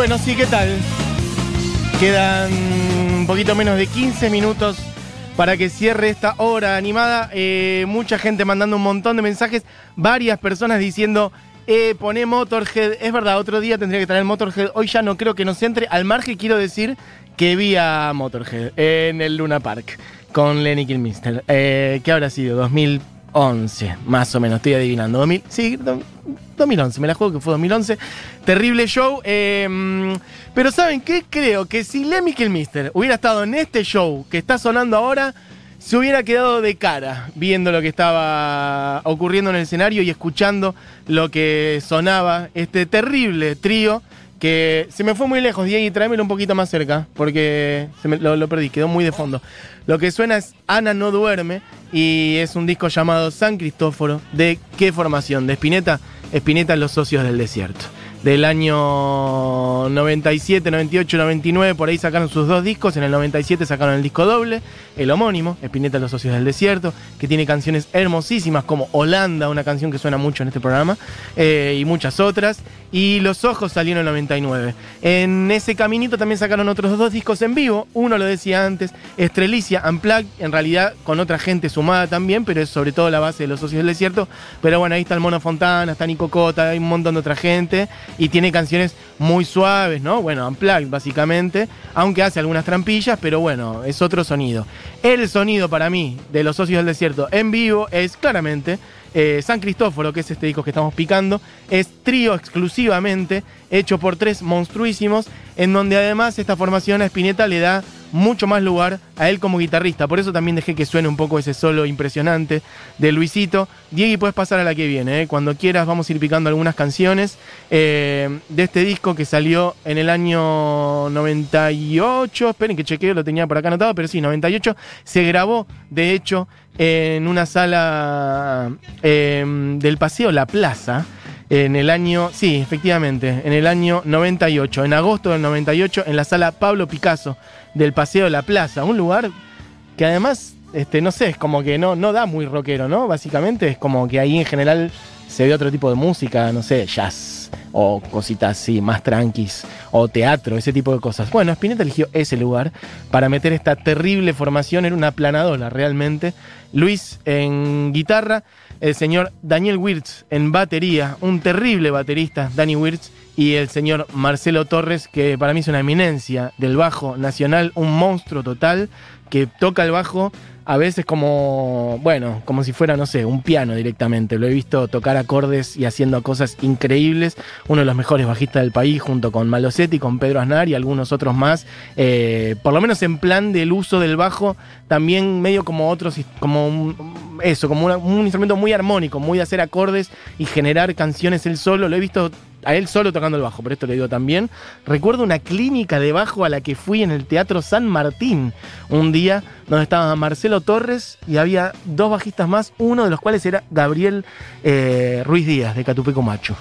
Bueno, sí, ¿qué tal? Quedan un poquito menos de 15 minutos para que cierre esta hora animada. Eh, mucha gente mandando un montón de mensajes, varias personas diciendo, eh, poné Motorhead. Es verdad, otro día tendría que traer Motorhead. Hoy ya no creo que nos entre. Al margen quiero decir que vi a Motorhead en el Luna Park con Lenny Kilmister. Eh, ¿Qué habrá sido? 2011, más o menos, estoy adivinando. 2000, sí, do- 2011, me la juego que fue 2011. Terrible show. eh, pero ¿saben qué? Creo que si Lemmy Kilmister hubiera estado en este show que está sonando ahora, se hubiera quedado de cara viendo lo que estaba ocurriendo en el escenario y escuchando lo que sonaba este terrible trío que se me fue muy lejos, Diego, y tráemelo un poquito más cerca, porque se me- lo, lo perdí, quedó muy de fondo. Lo que suena es Ana no duerme y es un disco llamado San Cristóforo. ¿De qué formación? ¿De Spinetta? Spinetta Los Socios del Desierto. Del año 97, 98, 99, por ahí sacaron sus dos discos. En el 97 sacaron el disco doble, el homónimo, Spinetta Los Socios del Desierto, que tiene canciones hermosísimas como Holanda, una canción que suena mucho en este programa, eh, y muchas otras. Y Los Ojos salieron en el 99. En ese caminito también sacaron otros dos discos en vivo. Uno lo decía antes, Estrelicia Unplugged, en realidad con otra gente sumada también, pero es sobre todo la base de Los Socios del Desierto. Pero bueno, ahí está el Mono Fontana, está Nico Cota, hay un montón de otra gente. Y tiene canciones muy suaves, ¿no? Bueno, Unplugged básicamente, aunque hace algunas trampillas, pero bueno, es otro sonido. El sonido para mí de Los Socios del Desierto en vivo es claramente eh, San Cristóforo, que es este disco que estamos picando, es trío exclusivamente, hecho por tres monstruísimos, en donde además esta formación a Spinetta le da mucho más lugar a él como guitarrista. Por eso también dejé que suene un poco ese solo impresionante de Luisito. Diego, puedes pasar a la que viene. ¿eh? Cuando quieras vamos a ir picando algunas canciones eh, de este disco que salió en el año 98. Esperen que chequeo, lo tenía por acá anotado, pero sí, 98. Se grabó, de hecho, en una sala eh, del Paseo La Plaza. En el año, sí, efectivamente, en el año 98, en agosto del 98, en la sala Pablo Picasso del Paseo de la Plaza, un lugar que además, este, no sé, es como que no, no da muy rockero, ¿no? Básicamente es como que ahí en general se ve otro tipo de música, no sé, jazz o cositas así, más tranquis, o teatro, ese tipo de cosas. Bueno, Spinetta eligió ese lugar para meter esta terrible formación, era una planadora realmente. Luis en guitarra, el señor Daniel Wirtz en batería, un terrible baterista, Danny Wirtz, y el señor Marcelo Torres, que para mí es una eminencia del bajo nacional, un monstruo total, que toca el bajo a veces como, bueno, como si fuera, no sé, un piano directamente. Lo he visto tocar acordes y haciendo cosas increíbles. Uno de los mejores bajistas del país, junto con Malosetti, con Pedro Aznar y algunos otros más. Eh, por lo menos en plan del uso del bajo, también medio como otros, como eso, como un instrumento muy armónico, muy de hacer acordes y generar canciones él solo. Lo he visto a él solo tocando el bajo, pero esto lo digo también. Recuerdo una clínica de bajo a la que fui en el Teatro San Martín un día, donde estaba Marcelo Torres y había dos bajistas más, uno de los cuales era Gabriel eh, Ruiz Díaz, de Catupeco Macho.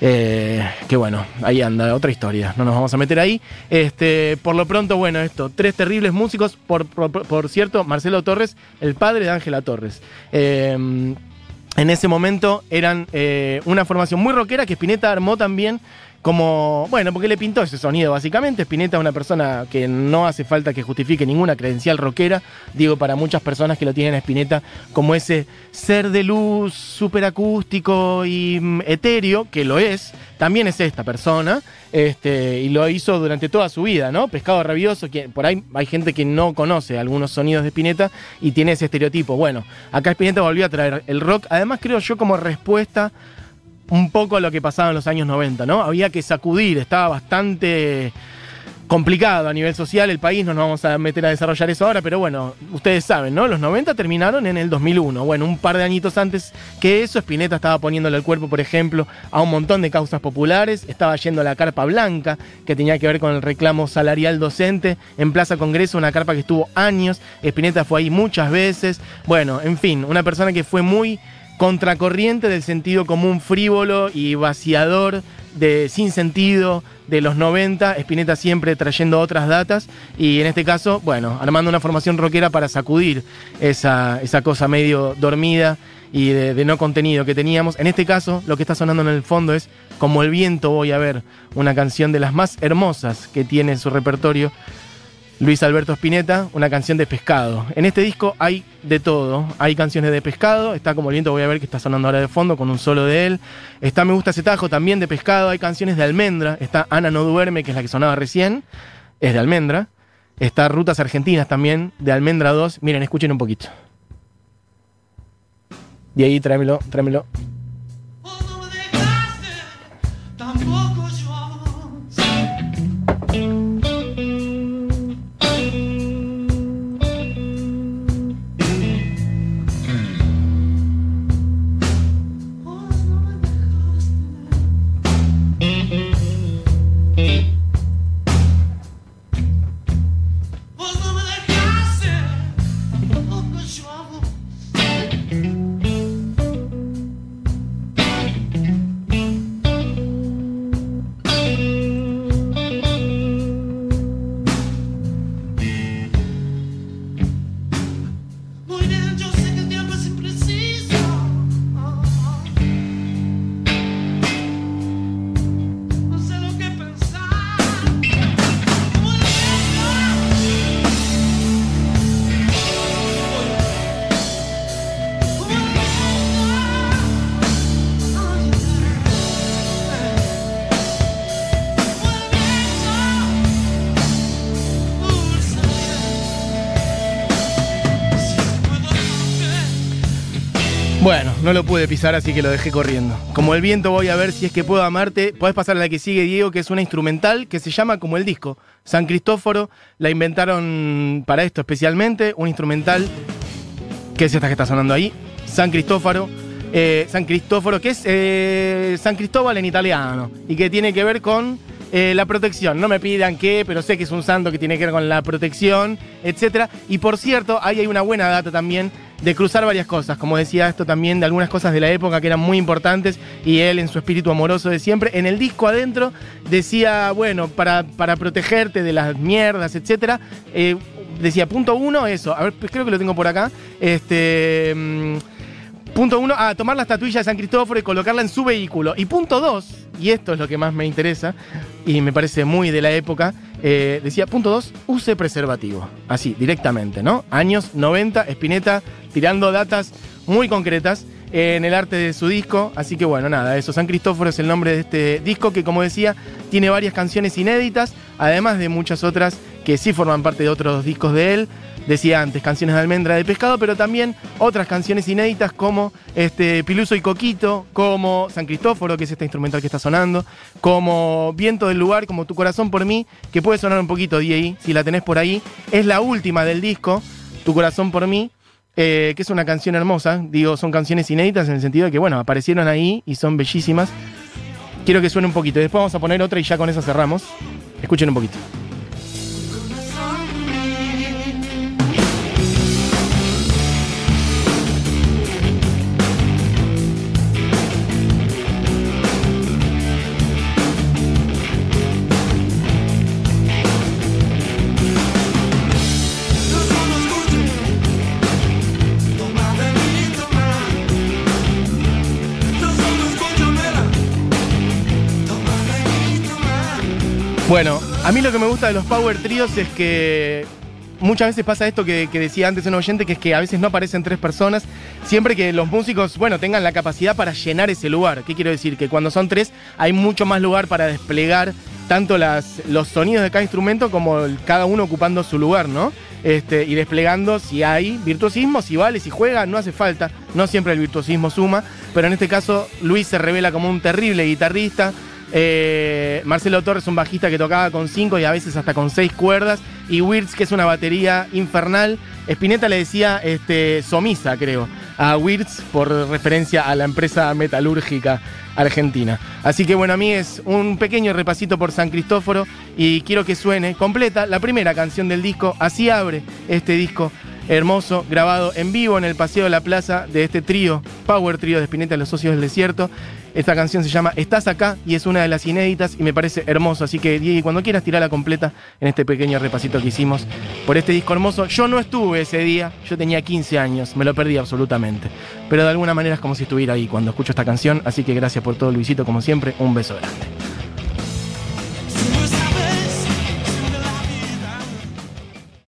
Eh, que bueno, ahí anda, otra historia, no nos vamos a meter ahí. Este, por lo pronto, bueno, esto, tres terribles músicos, por, por- cierto, Marcelo Torres, el padre de Ángela Torres. Eh, en ese momento eran eh, una formación muy rockera que Spinetta armó también como, bueno, porque le pintó ese sonido básicamente. Spinetta es una persona que no hace falta que justifique ninguna credencial rockera. Digo, para muchas personas que lo tienen a Spinetta como ese ser de luz súper acústico y mm, etéreo, que lo es, también es esta persona. Este, y lo hizo durante toda su vida, ¿no? Pescado rabioso, que por ahí hay gente que no conoce algunos sonidos de Spinetta y tiene ese estereotipo. Bueno, acá Spinetta volvió a traer el rock, además creo yo como respuesta un poco lo que pasaba en los años 90, ¿no? Había que sacudir, estaba bastante complicado a nivel social el país, no nos vamos a meter a desarrollar eso ahora, pero bueno, ustedes saben, ¿no? Los 90 terminaron en el 2001, bueno, un par de añitos antes que eso, Spinetta estaba poniéndole el cuerpo, por ejemplo, a un montón de causas populares, estaba yendo a la carpa blanca, que tenía que ver con el reclamo salarial docente, en Plaza Congreso, una carpa que estuvo años, Spinetta fue ahí muchas veces, bueno, en fin, una persona que fue muy contracorriente del sentido común frívolo y vaciador de sin sentido de los 90, Spinetta siempre trayendo otras datas y en este caso, bueno, armando una formación rockera para sacudir esa, esa cosa medio dormida y de, de no contenido que teníamos. En este caso, lo que está sonando en el fondo es Como el viento voy a ver, una canción de las más hermosas que tiene en su repertorio. Luis Alberto Spinetta, una canción de pescado. En este disco hay de todo. Hay canciones de pescado, está como el viento voy a ver que está sonando ahora de fondo con un solo de él. Está Me gusta ese tajo también de pescado. Hay canciones de almendra. Está Ana no duerme, que es la que sonaba recién. Es de almendra. Está Rutas Argentinas también, de Almendra 2. Miren, escuchen un poquito. Y ahí tráemelo, tráemelo. Bueno, no lo pude pisar, así que lo dejé corriendo. Como el viento voy a ver si es que puedo amarte. Podés pasar a la que sigue, Diego, que es una instrumental que se llama como el disco. San Cristóforo la inventaron para esto especialmente. Un instrumental que es esta que está sonando ahí. San Cristóforo. eh, San Cristóforo, que es eh, San Cristóbal en italiano. Y que tiene que ver con eh, la protección. No me pidan qué, pero sé que es un santo que tiene que ver con la protección, etc. Y por cierto, ahí hay una buena data también de cruzar varias cosas, como decía esto también, de algunas cosas de la época que eran muy importantes y él en su espíritu amoroso de siempre. En el disco adentro decía, bueno, para, para protegerte de las mierdas, etc. eh, decía, punto uno, eso. A ver, pues creo que lo tengo por acá. Este. mm, Punto uno, a tomar la estatuilla de San Cristóforo y colocarla en su vehículo. Y punto dos, y esto es lo que más me interesa y me parece muy de la época, eh, decía, punto dos, use preservativo. Así, directamente, ¿no? Años 90, Spinetta tirando datas muy concretas en el arte de su disco. Así que bueno, nada, eso. San Cristóforo es el nombre de este disco que, como decía, tiene varias canciones inéditas, además de muchas otras que sí forman parte de otros discos de él. Decía antes, canciones de almendra de pescado, pero también otras canciones inéditas como este, Piluso y Coquito, como San Cristóforo, que es este instrumental que está sonando, como Viento del Lugar, como Tu Corazón por mí, que puede sonar un poquito DI, si la tenés por ahí. Es la última del disco, Tu Corazón por mí, eh, que es una canción hermosa. Digo, son canciones inéditas en el sentido de que, bueno, aparecieron ahí y son bellísimas. Quiero que suene un poquito. Después vamos a poner otra y ya con eso cerramos. Escuchen un poquito. Bueno, a mí lo que me gusta de los Power Tríos es que muchas veces pasa esto que, decía antes un oyente, que es que a veces no aparecen tres personas, siempre que los músicos, bueno, tengan la capacidad para llenar ese lugar. ¿Qué quiero decir? Que cuando son tres hay mucho más lugar para desplegar tanto los sonidos de cada instrumento como cada uno ocupando su lugar, ¿no? Este, y desplegando si hay virtuosismo, si vale, si juega, no hace falta. No siempre el virtuosismo suma, pero en este caso Luis se revela como un terrible guitarrista. Eh, Marcelo Torres, un bajista que tocaba con cinco y a veces hasta con seis cuerdas. Y Wirtz, que es una batería infernal. Spinetta le decía este, Somisa, creo, a Wirtz por referencia a la empresa metalúrgica argentina. Así que bueno, a mí es un pequeño repasito por San Cristóforo y quiero que suene completa la primera canción del disco. Así abre este disco hermoso, grabado en vivo en el Paseo de la Plaza de este trío, Power Trío de Spinetta, Los Socios del Desierto. Esta canción se llama Estás acá y es una de las inéditas y me parece hermoso. Así que, Diego, cuando quieras tirarla completa en este pequeño repasito que hicimos por este disco hermoso. Yo no estuve ese día, yo tenía 15 años, me lo perdí absolutamente. Pero de alguna manera es como si estuviera ahí cuando escucho esta canción. Así que gracias por todo, Luisito, como siempre. Un beso grande.